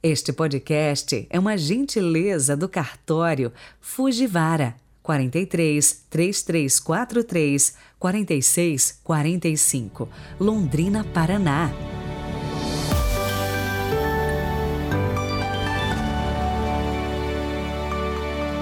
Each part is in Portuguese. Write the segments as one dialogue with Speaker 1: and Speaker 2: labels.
Speaker 1: Este podcast é uma gentileza do cartório Fujivara 43 3343 46 45, Londrina, Paraná.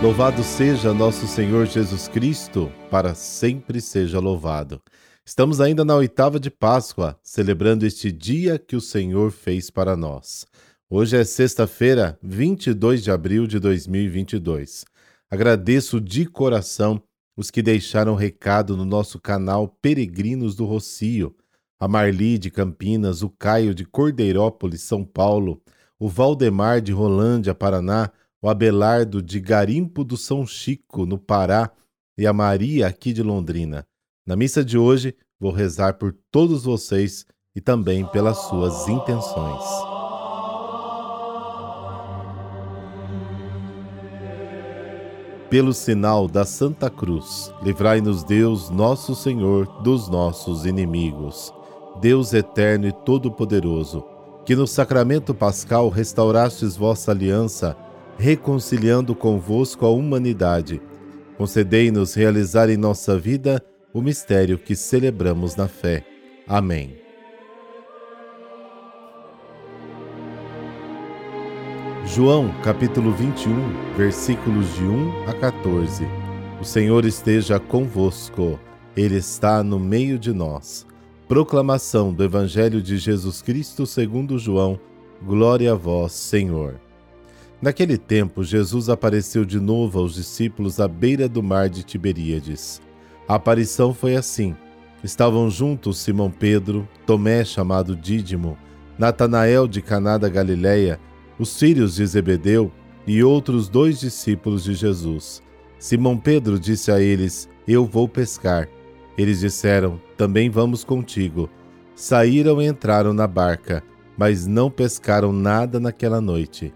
Speaker 2: Louvado seja nosso Senhor Jesus Cristo, para sempre seja louvado. Estamos ainda na oitava de Páscoa, celebrando este dia que o Senhor fez para nós. Hoje é sexta-feira, 22 de abril de 2022. Agradeço de coração os que deixaram recado no nosso canal Peregrinos do Rocio, a Marli de Campinas, o Caio de Cordeirópolis, São Paulo, o Valdemar de Rolândia, Paraná, o Abelardo de Garimpo do São Chico, no Pará, e a Maria aqui de Londrina. Na missa de hoje, vou rezar por todos vocês e também pelas suas intenções. Pelo sinal da Santa Cruz, livrai-nos Deus, nosso Senhor, dos nossos inimigos. Deus eterno e todo-poderoso, que no sacramento pascal restaurastes vossa aliança, reconciliando convosco a humanidade. Concedei-nos realizar em nossa vida o mistério que celebramos na fé. Amém. João capítulo 21, versículos de 1 a 14. O Senhor esteja convosco, Ele está no meio de nós. Proclamação do Evangelho de Jesus Cristo segundo João. Glória a vós, Senhor. Naquele tempo, Jesus apareceu de novo aos discípulos à beira do mar de Tiberíades. A aparição foi assim. Estavam juntos Simão Pedro, Tomé chamado Dídimo, Natanael de Caná da Galileia, os filhos de Zebedeu e outros dois discípulos de Jesus. Simão Pedro disse a eles: Eu vou pescar. Eles disseram: Também vamos contigo. Saíram e entraram na barca, mas não pescaram nada naquela noite.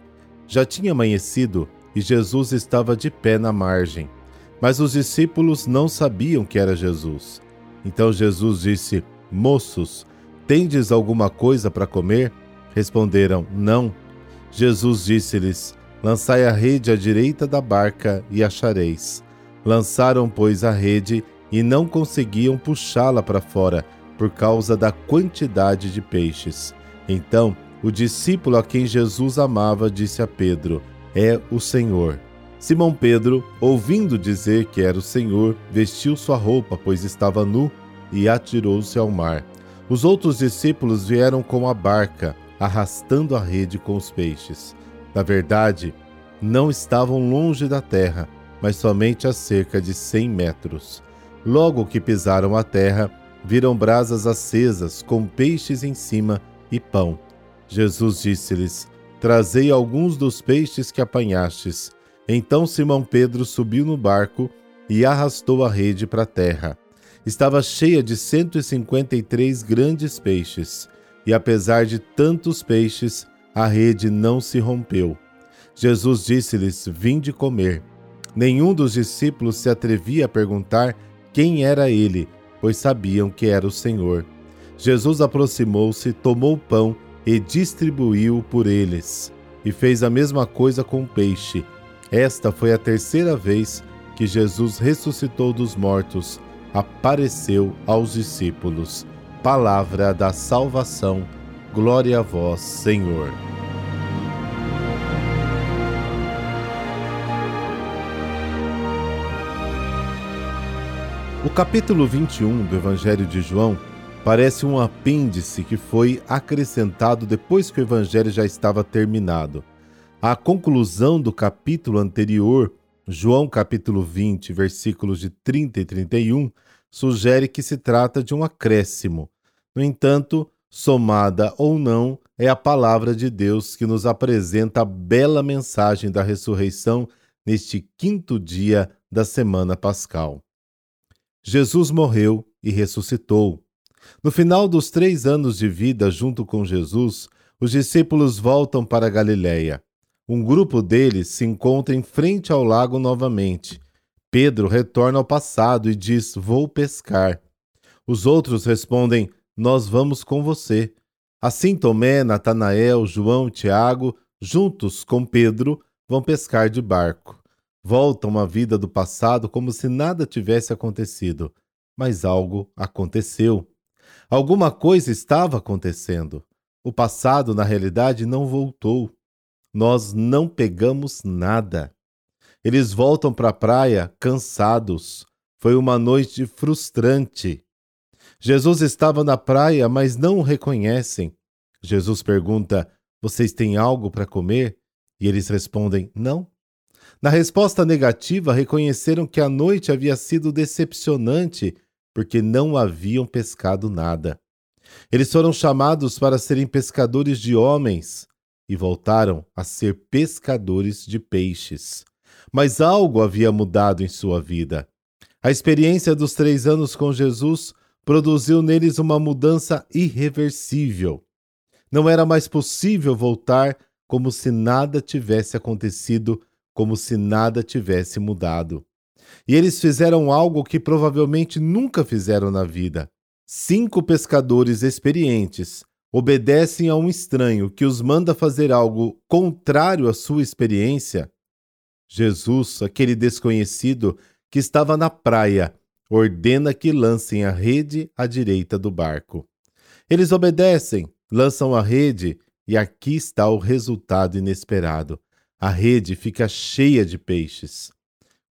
Speaker 2: Já tinha amanhecido e Jesus estava de pé na margem. Mas os discípulos não sabiam que era Jesus. Então Jesus disse: Moços, tendes alguma coisa para comer? Responderam: Não. Jesus disse-lhes: Lançai a rede à direita da barca e achareis. Lançaram, pois, a rede e não conseguiam puxá-la para fora por causa da quantidade de peixes. Então, o discípulo a quem Jesus amava disse a Pedro: É o Senhor. Simão Pedro, ouvindo dizer que era o Senhor, vestiu sua roupa, pois estava nu, e atirou-se ao mar. Os outros discípulos vieram com a barca arrastando a rede com os peixes. Na verdade, não estavam longe da terra, mas somente a cerca de cem metros. Logo que pisaram a terra, viram brasas acesas com peixes em cima e pão. Jesus disse-lhes: Trazei alguns dos peixes que apanhastes. Então Simão Pedro subiu no barco e arrastou a rede para a terra. Estava cheia de cento e cinquenta e três grandes peixes e apesar de tantos peixes, a rede não se rompeu. Jesus disse-lhes: Vinde comer. Nenhum dos discípulos se atrevia a perguntar quem era ele, pois sabiam que era o Senhor. Jesus aproximou-se, tomou o pão e distribuiu por eles, e fez a mesma coisa com o peixe. Esta foi a terceira vez que Jesus ressuscitou dos mortos, apareceu aos discípulos. Palavra da salvação. Glória a vós, Senhor. O capítulo 21 do Evangelho de João parece um apêndice que foi acrescentado depois que o Evangelho já estava terminado. A conclusão do capítulo anterior, João capítulo 20, versículos de 30 e 31, sugere que se trata de um acréscimo. No entanto, somada ou não, é a palavra de Deus que nos apresenta a bela mensagem da ressurreição neste quinto dia da semana pascal. Jesus morreu e ressuscitou. No final dos três anos de vida junto com Jesus, os discípulos voltam para Galiléia. Um grupo deles se encontra em frente ao lago novamente Pedro retorna ao passado e diz: Vou pescar. Os outros respondem: Nós vamos com você. Assim Tomé, Natanael, João Tiago juntos com Pedro, vão pescar de barco. Voltam à vida do passado como se nada tivesse acontecido. Mas algo aconteceu. Alguma coisa estava acontecendo. O passado, na realidade, não voltou. Nós não pegamos nada. Eles voltam para a praia cansados. Foi uma noite frustrante. Jesus estava na praia, mas não o reconhecem. Jesus pergunta: Vocês têm algo para comer? E eles respondem: Não. Na resposta negativa, reconheceram que a noite havia sido decepcionante porque não haviam pescado nada. Eles foram chamados para serem pescadores de homens e voltaram a ser pescadores de peixes. Mas algo havia mudado em sua vida. A experiência dos três anos com Jesus produziu neles uma mudança irreversível. Não era mais possível voltar como se nada tivesse acontecido, como se nada tivesse mudado. E eles fizeram algo que provavelmente nunca fizeram na vida. Cinco pescadores experientes obedecem a um estranho que os manda fazer algo contrário à sua experiência. Jesus, aquele desconhecido que estava na praia, ordena que lancem a rede à direita do barco. Eles obedecem, lançam a rede e aqui está o resultado inesperado. A rede fica cheia de peixes.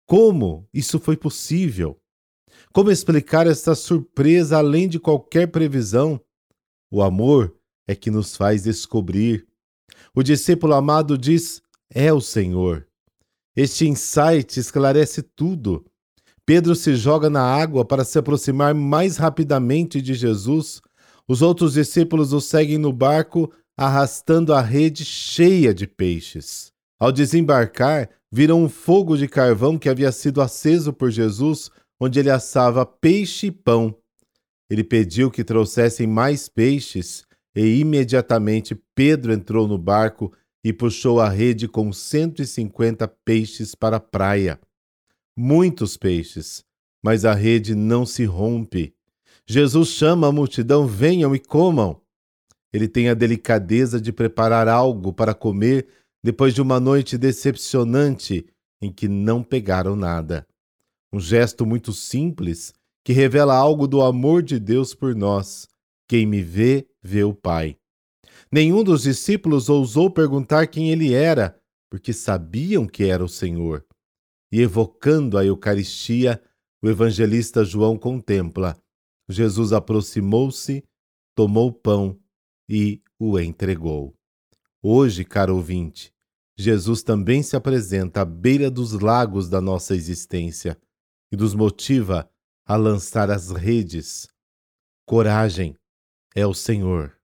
Speaker 2: Como isso foi possível? Como explicar essa surpresa além de qualquer previsão? O amor é que nos faz descobrir. O discípulo amado diz: É o Senhor. Este insight esclarece tudo. Pedro se joga na água para se aproximar mais rapidamente de Jesus. Os outros discípulos o seguem no barco, arrastando a rede cheia de peixes. Ao desembarcar, viram um fogo de carvão que havia sido aceso por Jesus, onde ele assava peixe e pão. Ele pediu que trouxessem mais peixes, e imediatamente Pedro entrou no barco e puxou a rede com 150 peixes para a praia muitos peixes, mas a rede não se rompe. Jesus chama a multidão: venham e comam. Ele tem a delicadeza de preparar algo para comer depois de uma noite decepcionante em que não pegaram nada. Um gesto muito simples que revela algo do amor de Deus por nós. Quem me vê, vê o Pai. Nenhum dos discípulos ousou perguntar quem ele era, porque sabiam que era o Senhor e evocando a Eucaristia, o evangelista João contempla: Jesus aproximou-se, tomou o pão e o entregou. Hoje, caro ouvinte, Jesus também se apresenta à beira dos lagos da nossa existência e nos motiva a lançar as redes. Coragem é o Senhor.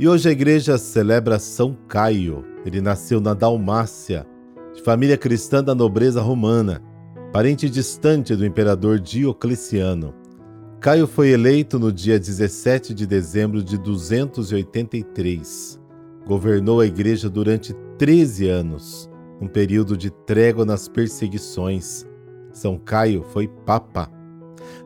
Speaker 2: E hoje a igreja celebra São Caio. Ele nasceu na Dalmácia, de família cristã da nobreza romana, parente distante do imperador Diocleciano. Caio foi eleito no dia 17 de dezembro de 283. Governou a igreja durante 13 anos, um período de trégua nas perseguições. São Caio foi papa.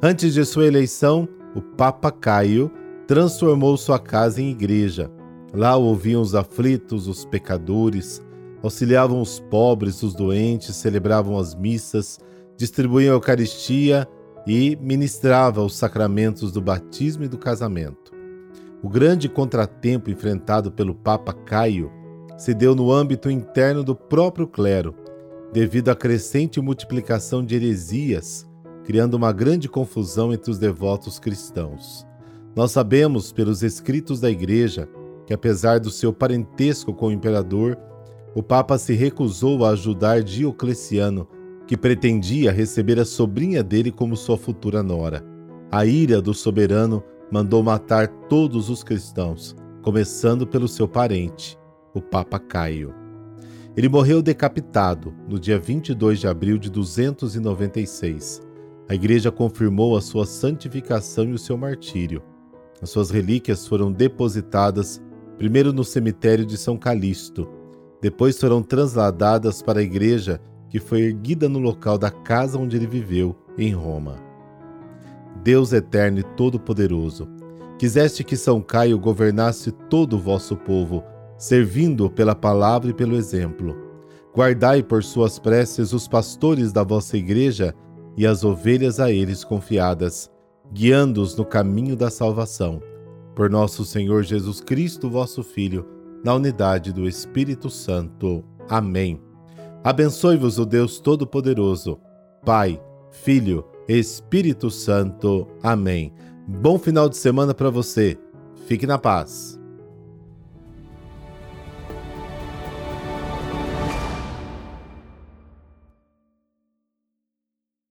Speaker 2: Antes de sua eleição, o Papa Caio transformou sua casa em igreja. Lá ouviam os aflitos, os pecadores, auxiliavam os pobres, os doentes, celebravam as missas, distribuíam a Eucaristia e ministrava os sacramentos do batismo e do casamento. O grande contratempo enfrentado pelo Papa Caio se deu no âmbito interno do próprio clero, devido à crescente multiplicação de heresias, criando uma grande confusão entre os devotos cristãos. Nós sabemos pelos escritos da Igreja que, apesar do seu parentesco com o imperador, o Papa se recusou a ajudar Diocleciano, que pretendia receber a sobrinha dele como sua futura nora. A ira do soberano mandou matar todos os cristãos, começando pelo seu parente, o Papa Caio. Ele morreu decapitado no dia 22 de abril de 296. A Igreja confirmou a sua santificação e o seu martírio. As suas relíquias foram depositadas primeiro no cemitério de São Calixto, depois foram transladadas para a igreja que foi erguida no local da casa onde ele viveu, em Roma. Deus eterno e todo-poderoso, quiseste que São Caio governasse todo o vosso povo, servindo pela palavra e pelo exemplo. Guardai por suas preces os pastores da vossa igreja e as ovelhas a eles confiadas, guiando-os no caminho da salvação. Por nosso Senhor Jesus Cristo, vosso Filho, na unidade do Espírito Santo. Amém. Abençoe-vos o Deus Todo-Poderoso, Pai, Filho, Espírito Santo. Amém. Bom final de semana para você. Fique na paz.